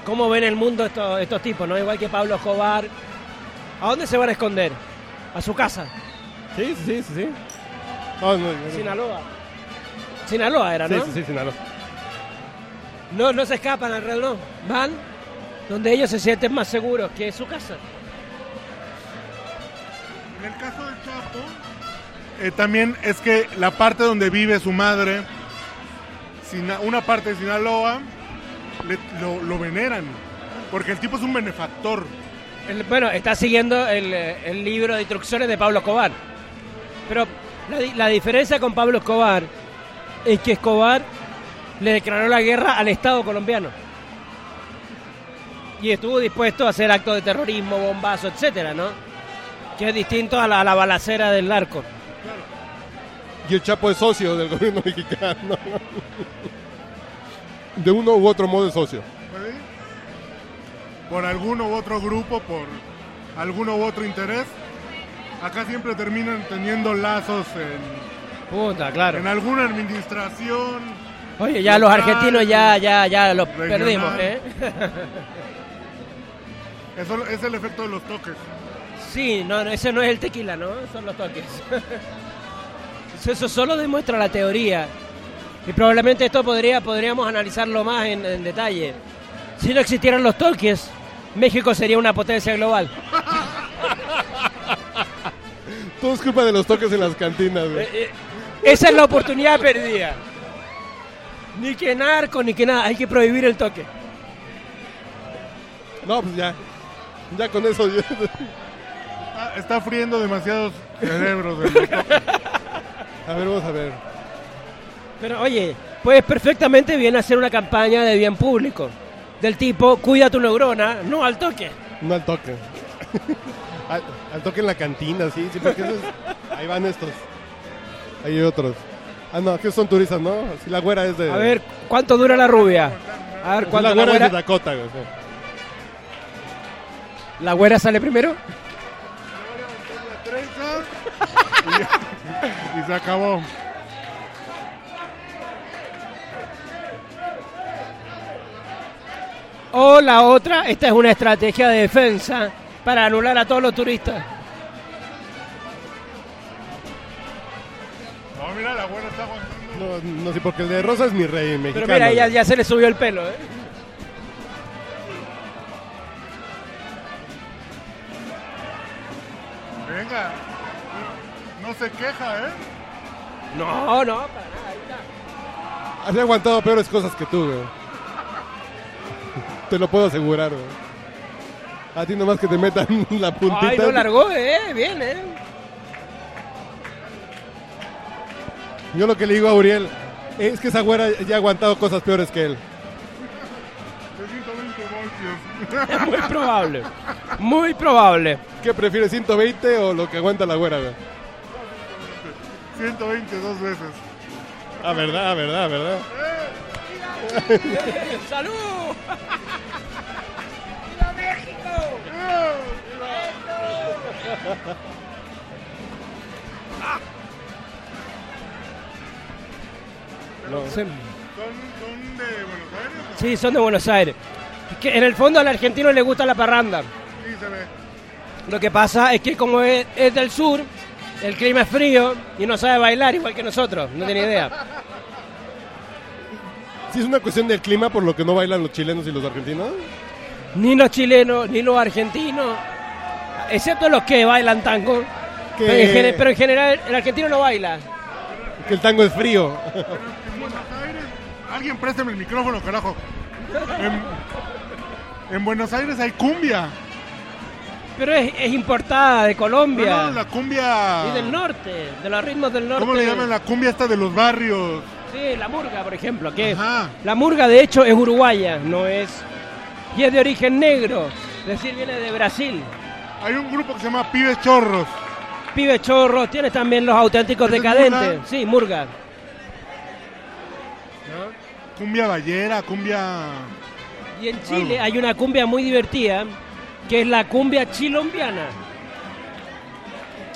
¿cómo ven el mundo estos, estos tipos? no Igual que Pablo Escobar. ¿A dónde se van a esconder? A su casa. Sí, sí, sí, sí. No, no, no. Sinaloa. Sinaloa era, Sí, ¿no? sí, sí, Sinaloa. No, no se escapan al. Van donde ellos se sienten más seguros, que es su casa. En el caso del Chapo, eh, también es que la parte donde vive su madre, una parte de Sinaloa, le- lo, lo veneran. Porque el tipo es un benefactor. El- bueno, está siguiendo el, el libro de instrucciones de Pablo Escobar. Pero la, la diferencia con Pablo Escobar es que Escobar le declaró la guerra al Estado colombiano. Y estuvo dispuesto a hacer actos de terrorismo, bombazo, etcétera, ¿no? Que es distinto a la, a la balacera del narco. Y el Chapo es socio del gobierno mexicano. De uno u otro modo es socio. ¿sí? Por alguno u otro grupo, por alguno u otro interés. Acá siempre terminan teniendo lazos en, Puta, claro. en alguna administración. Oye, ya los argentinos ya, ya, ya los regional. perdimos, ¿eh? Eso es el efecto de los toques. Sí, no, no, ese no es el tequila, ¿no? Son los toques. Eso solo demuestra la teoría. Y probablemente esto podría, podríamos analizarlo más en, en detalle. Si no existieran los toques, México sería una potencia global. Todo es culpa de los toques en las cantinas, güey. Eh, eh, esa es la oportunidad perdida. Ni que narco, ni que nada. Hay que prohibir el toque. No, pues ya. Ya con eso. yo- Está, está friendo demasiados cerebros. A ver, vamos a ver. Pero oye, puedes perfectamente bien hacer una campaña de bien público. Del tipo, cuida tu neurona, no al toque. No al toque. al, al toque en la cantina, sí, sí, porque esos- ahí van estos. Hay otros. Ah, no, que son turistas, ¿no? Si la güera es de. A ver, ¿cuánto dura la rubia? A ver, ¿cuánto la la güera es de güera, Dakota, güey. La güera sale primero? y, y se acabó. O la otra, esta es una estrategia de defensa para anular a todos los turistas. No, mira, la buena está aguantando. No, no sé, porque el de Rosa es mi rey mexicano. Pero mira, ya, ya se le subió el pelo, ¿eh? Se queja, ¿eh? No, no, para nada. ahí está. Había aguantado peores cosas que tú, güey. Te lo puedo asegurar, güey. A ti nomás que te metan la puntita. Ay, no largó, ¿eh? Bien, ¿eh? Yo lo que le digo a Uriel es que esa güera ya ha aguantado cosas peores que él. De 120 voltios. Muy probable. Muy probable. ¿Qué prefieres, 120 o lo que aguanta la güera, güey? 120 dos veces. Ah, verdad, verdad, verdad. ¡Salud! No. Sí. ¿Son, son de Buenos Aires? Sí, son de Buenos Aires. Que en el fondo al argentino le gusta la parranda. Sí, se ve. Lo que pasa es que como es, es del sur, el clima es frío y no sabe bailar igual que nosotros. No tiene idea. Sí, es una cuestión del clima por lo que no bailan los chilenos y los argentinos. Ni los chilenos, ni los argentinos, excepto los que bailan tango. Que- Pero, en gene- pero en general el argentino no baila. Que el tango es frío. En Buenos Aires, alguien préstame el micrófono, carajo. En, en Buenos Aires hay cumbia. Pero es, es importada de Colombia No, no, la cumbia. y del norte, de los ritmos del norte. ¿Cómo le llaman la cumbia esta de los barrios? Sí, la murga, por ejemplo. Que es- Ajá. la murga, de hecho, es uruguaya, no es. Y es de origen negro, es decir, viene de Brasil. Hay un grupo que se llama Pibes Chorros. Pibe chorro, tienes también los auténticos ¿Ese es decadentes. murga? Sí, murga. Cumbia ballera, cumbia. Y en Chile Algo. hay una cumbia muy divertida, que es la cumbia chilombiana.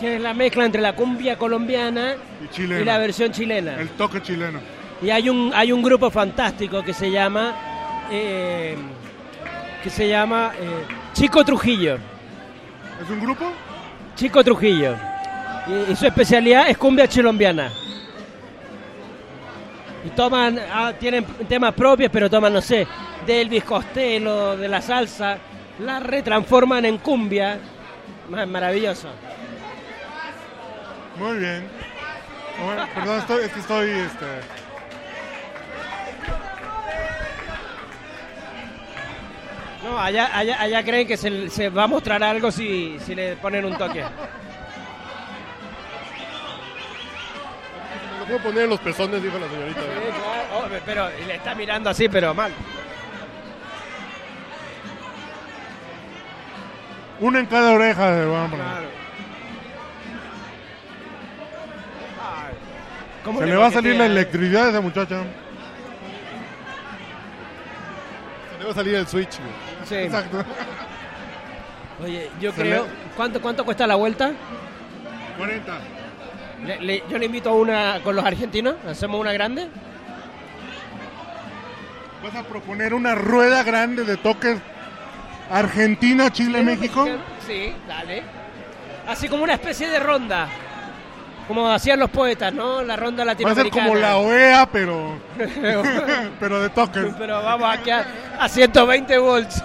Que es la mezcla entre la cumbia colombiana Y chilena. y la versión chilena. El toque chileno. Y hay un, hay un grupo fantástico que se llama. eh, que se llama eh, Chico Trujillo. ¿Es un grupo? Chico Trujillo. Y, y su especialidad es cumbia chilombiana. Y toman, ah, tienen temas propios, pero toman, no sé, de Elvis Costello, de la salsa, la retransforman en cumbia. Ma- Maravilloso. Muy bien. Bueno, perdón, estoy, es que estoy. Este... No, allá, allá, allá creen que se, se va a mostrar algo si, si le ponen un toque. Me lo puedo poner en los pezones, dijo la señorita. güey. Oh, pero le está mirando así, pero mal. Una en cada oreja de vamos. ¿Cómo Se le va a salir la electricidad a esa muchacha. Se le va a salir el switch. güey. Sí. Exacto. Oye, yo Se creo. le- ¿Cuánto, ¿Cuánto cuesta la vuelta? 40. Le- le- yo le invito a una con los argentinos. ¿Hacemos una grande? ¿Vas a proponer una rueda grande de toques Argentina, Chile, México? Sí, dale. Así como una especie de ronda. Como hacían los poetas, ¿no? La ronda Va a ser latinoamericana. como la OEA, pero, pero de toques. Pero vamos aquí a, a 120 volts.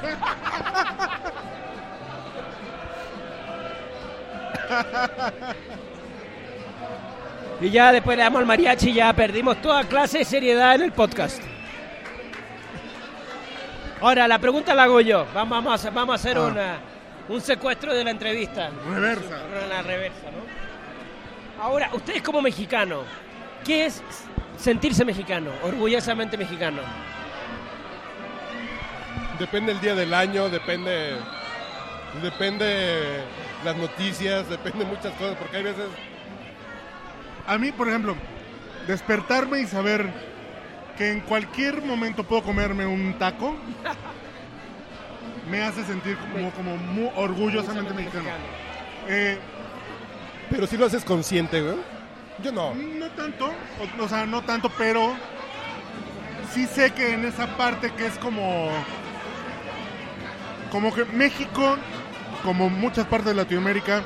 Y ya después le damos al mariachi y ya perdimos toda clase de seriedad en el podcast. Ahora, la pregunta la hago yo. Vamos, vamos a hacer, vamos a hacer Ah. una, un secuestro de la entrevista. Reversa. Una reversa, ¿no? Ahora, ustedes como mexicano, ¿qué es sentirse mexicano, orgullosamente mexicano? Depende el día del año, depende. Depende las noticias, depende muchas cosas, porque hay veces. A mí, por ejemplo, despertarme y saber que en cualquier momento puedo comerme un taco me hace sentir como, como muy orgullosamente mexicano. Eh, Pero si lo haces consciente, güey. Yo no. no tanto, o, o sea, no tanto, pero sí sé que en esa parte que es como como que México, como muchas partes de Latinoamérica,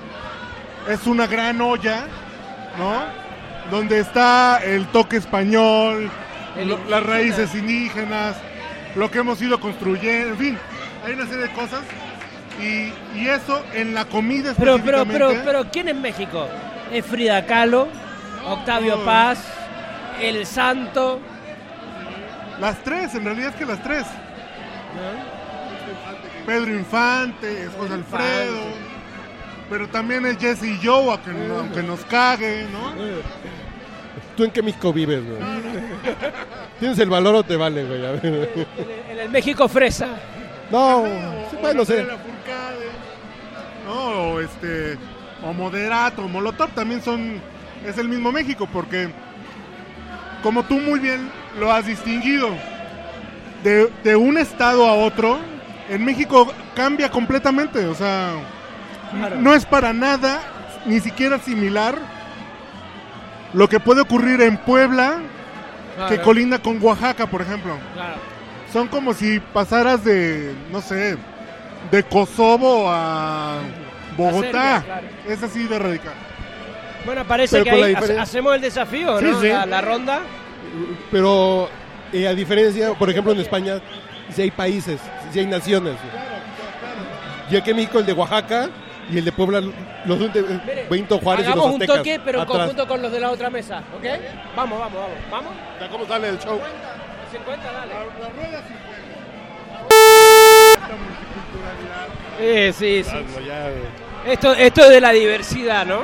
es una gran olla, ¿no? Donde está el toque español, lo- las raíces indígenas, lo que hemos ido construyendo, en fin, hay una serie de cosas. Y, y eso en la comida Pero, pero, pero, pero, ¿quién es México? Es Frida Kahlo, Octavio. Paz, El Santo. las tres, en realidad es que las tres. ¿no? Pedro Infante, José. Alfredo, pero también es Jesse y Joe, aunque, aunque nos cague, ¿no? ¿Tú en qué México vives, güey? ¿Tienes el valor o te vale, güey? A ver. En el, en el México fresa. No, O- sí, o bueno, la sé. Feria de la Furcade, No, o este o Moderato o Molotov también son es el mismo México porque como tú muy bien lo has distinguido de, de un estado a otro en México cambia completamente, o sea, Claro. no es para nada ni siquiera similar lo que puede ocurrir en Puebla que colinda con Oaxaca, por ejemplo. claro. Son como si pasaras de, no sé, de Kosovo a Bogotá. Claro. Es así de radical. Bueno, parece Pero que ahí diferencia- hacemos el desafío, ¿no? sí. La, la ronda. Pero eh, a diferencia, por ejemplo, en España, si hay países, si hay naciones. Y aquí en México el de Oaxaca y el de Puebla, los de Mire, Benito Juárez y Hagamos los un aztecas. toque, pero en atrás. conjunto con los de la otra mesa, ¿ok? Vamos, vamos, vamos. ¿Vamos? Ya, ¿Cómo sale el show? 50, dale. La rueda sí multiculturalidad. Eh, sí, sí. Ya, eh. Esto, esto es de la diversidad, ¿no?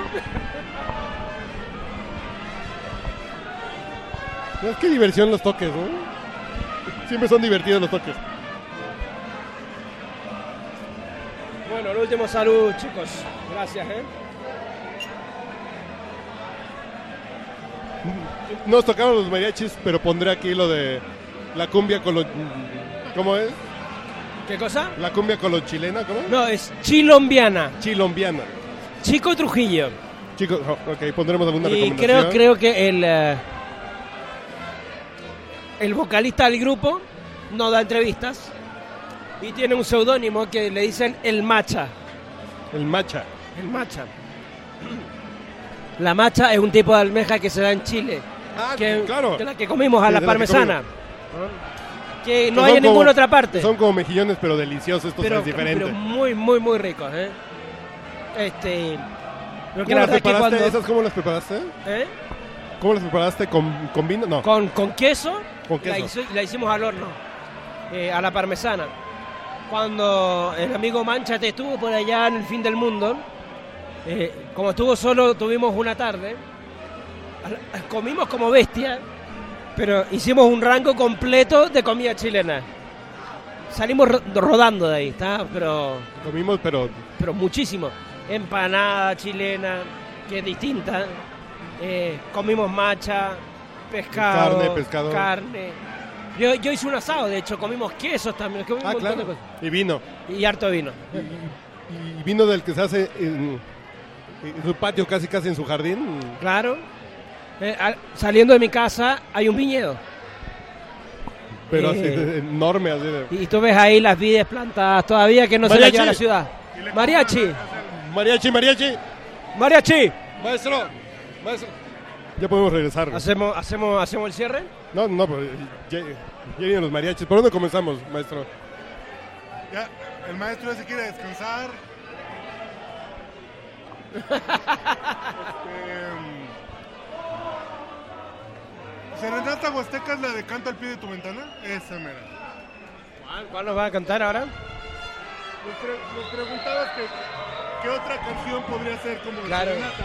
No, es que diversión los toques, ¿no? Siempre son divertidos los toques. Bueno, el último salud, chicos. Gracias, ¿eh? Nos tocaron los mariachis, pero pondré aquí lo de la cumbia con los... ¿Cómo es? ¿Qué cosa? La cumbia con los chilena, ¿cómo? No, es chilombiana. Chilombiana. Chico Trujillo. Chicos, oh, ok, pondremos alguna Y recomendación. creo, creo que el, eh, el vocalista del grupo no da entrevistas y tiene un seudónimo que le dicen El Macha. El macha. El Macha. La macha es un tipo de almeja que se da en Chile. Ah, que, claro. que la que comimos a Sí, la de la que parmesana. Que no hay en ninguna otra parte. Son como mejillones, pero deliciosos, estos pero, es diferente. pero muy, muy, muy ricos, ¿eh? Este. ¿Cómo la las preparaste? cuando. ¿Esas cómo las preparaste? ¿eh? ¿Cómo las preparaste? ¿Con, con vino? No. Con, con queso. Con La, queso. hizo- la hicimos al horno. eh, a la parmesana. Cuando el amigo Manchate estuvo por allá en el fin del mundo, eh, como estuvo solo, tuvimos una tarde. Comimos como bestia, pero hicimos un rango completo de comida chilena. Salimos ro- rodando de ahí, ¿está? Pero, Comimos, pero pero muchísimo. Empanada chilena, que es distinta. Eh, comimos macha, pescado, Carne, pescado. carne. Yo, yo hice un asado, de hecho, comimos quesos también. comimos Ah, un montón de claro. cosas. Y vino. Y harto vino. Y vino del que se hace en, en su patio, casi casi en su jardín. Claro. Eh, al- saliendo de mi casa hay un viñedo. Pero Eh. así de- enorme, así de... Y tú ves ahí las vides plantadas todavía que no se las lleva a la ciudad. Mariachi. Mariachi, mariachi. Mariachi. Maestro. Maestro. Ya podemos regresar. güey. ¿Hacemos, hacemos, ¿Hacemos el cierre? No, no, pues ya, ya vienen los mariachis. ¿Por dónde comenzamos, maestro? Ya, el maestro ese quiere descansar. Este, Serenata Huasteca es la de Canta al pie de tu ventana. Esa mera. ¿Cuál, cuál nos va a cantar ahora? Nos, pre- preguntabas que, qué otra canción podría ser como de Claro. Serenata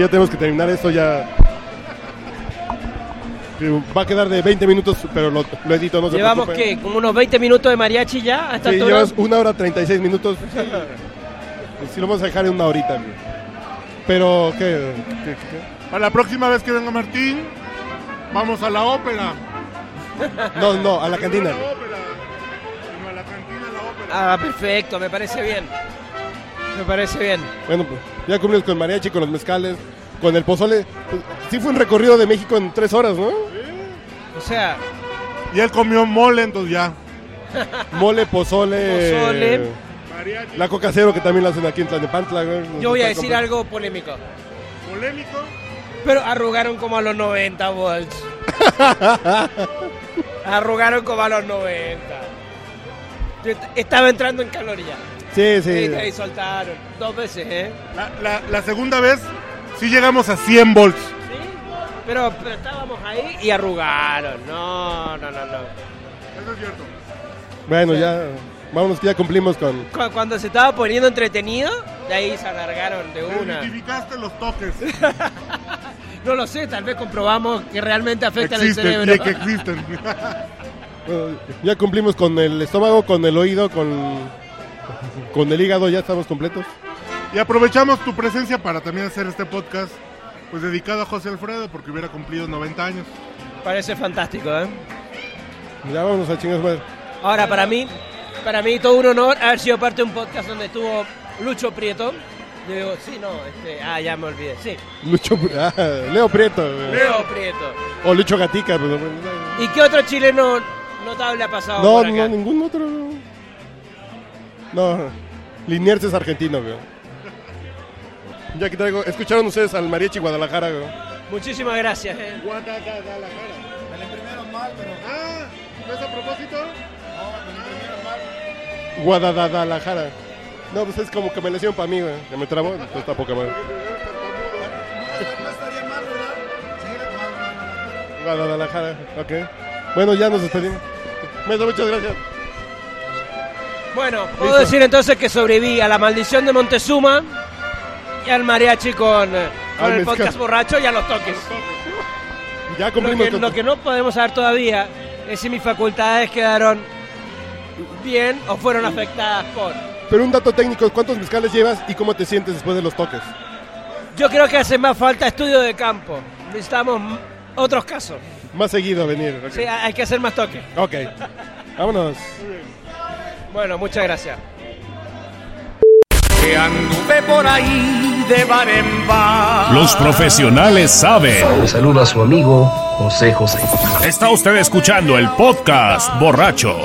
ya tenemos que terminar esto ya... Va a quedar de 20 minutos, pero lo, lo edito, no se Llevamos preocupen. que como unos 20 minutos de mariachi ya a esta Sí, altura. llevas una hora 36 minutos. Sí, lo vamos a dejar en una horita. güey. Pero, ¿qué? ¿Qué- qué? Para la próxima vez que venga Martín, vamos a la ópera. No, no, a la cantina. A la ópera. No, a la cantina, a la ópera. Ah, perfecto, me parece bien. Me parece bien. Bueno, pues ya cumplimos con mariachi, con los mezcales, con el pozole. Pues, sí fue un recorrido de México en tres horas, ¿no? O sea, Y él comió mole, entonces ya. Mole, pozole. Pozole. Mariachi. La coca cero que también la hacen aquí en Tlanepantla. güey. Nos yo voy a decir comprando. algo polémico. Polémico. Pero arrugaron como a los 90 volts. arrugaron como a los 90. Yo est- estaba entrando en calor ya. Sí, sí. Y ahí soltaron. Dos veces, ¿eh? La, la- la segunda vez sí llegamos a 100 volts. Sí. Pero, pero estábamos ahí y arrugaron. No, no, no, no. Eso es cierto. Bueno, ya. Vámonos que ya cumplimos con. Cu- Cuando se estaba poniendo entretenido, de ahí se alargaron de una. Identificaste los toques. No lo sé, tal vez comprobamos que realmente afecta al cerebro. que existen. bueno, ya cumplimos con el estómago, con el oído, con. Con el hígado, ya estamos completos. y aprovechamos tu presencia para también hacer este podcast pues dedicado a José Alfredo porque hubiera cumplido 90 años. Parece fantástico, ¿eh? Ya vámonos a chingas madre. Ahora, para mí, para mí todo un honor haber sido parte de un podcast donde estuvo Lucho Prieto. Yo digo, sí, no, este, ah, ya me olvidé, sí. Lucho. ah, Leo Prieto. Leo Prieto. O Lucho Gatica. pues, ¿Y qué otro chileno notable ha pasado No, por acá? no, ningún otro. No, Liniers es argentino, güey. Ya que traigo, escucharon ustedes al Mariachi Guadalajara, güey. Muchísimas gracias. eh. Me la imprimieron mal, pero Ah, ¿no es a propósito? Guadalajara. No, pues es como que me le hicieron para mí, güey. Que me trabó, pues está poca madre. no mal, mal, Guadalajara, ok. Bueno, ya nos despedimos. Muchas gracias. Bueno, puedo Listo. decir entonces que sobreviví a la maldición de Montezuma y al mariachi con, eh, con el podcast borracho y a los toques. Ya Lo que, lo que no podemos saber todavía es si mis facultades quedaron bien o fueron afectadas por. Pero un dato técnico, ¿cuántos mezcales llevas y cómo te sientes después de los toques? Yo creo que hace más falta estudio de campo. Necesitamos otros casos. Más seguido venir. ok. Sí, hay que hacer más toques. Ok. Vámonos. Bueno, muchas gracias. Que anduve por ahí de bar en bar. Los profesionales saben. Le saluda a su amigo José José. Está usted escuchando el podcast borracho.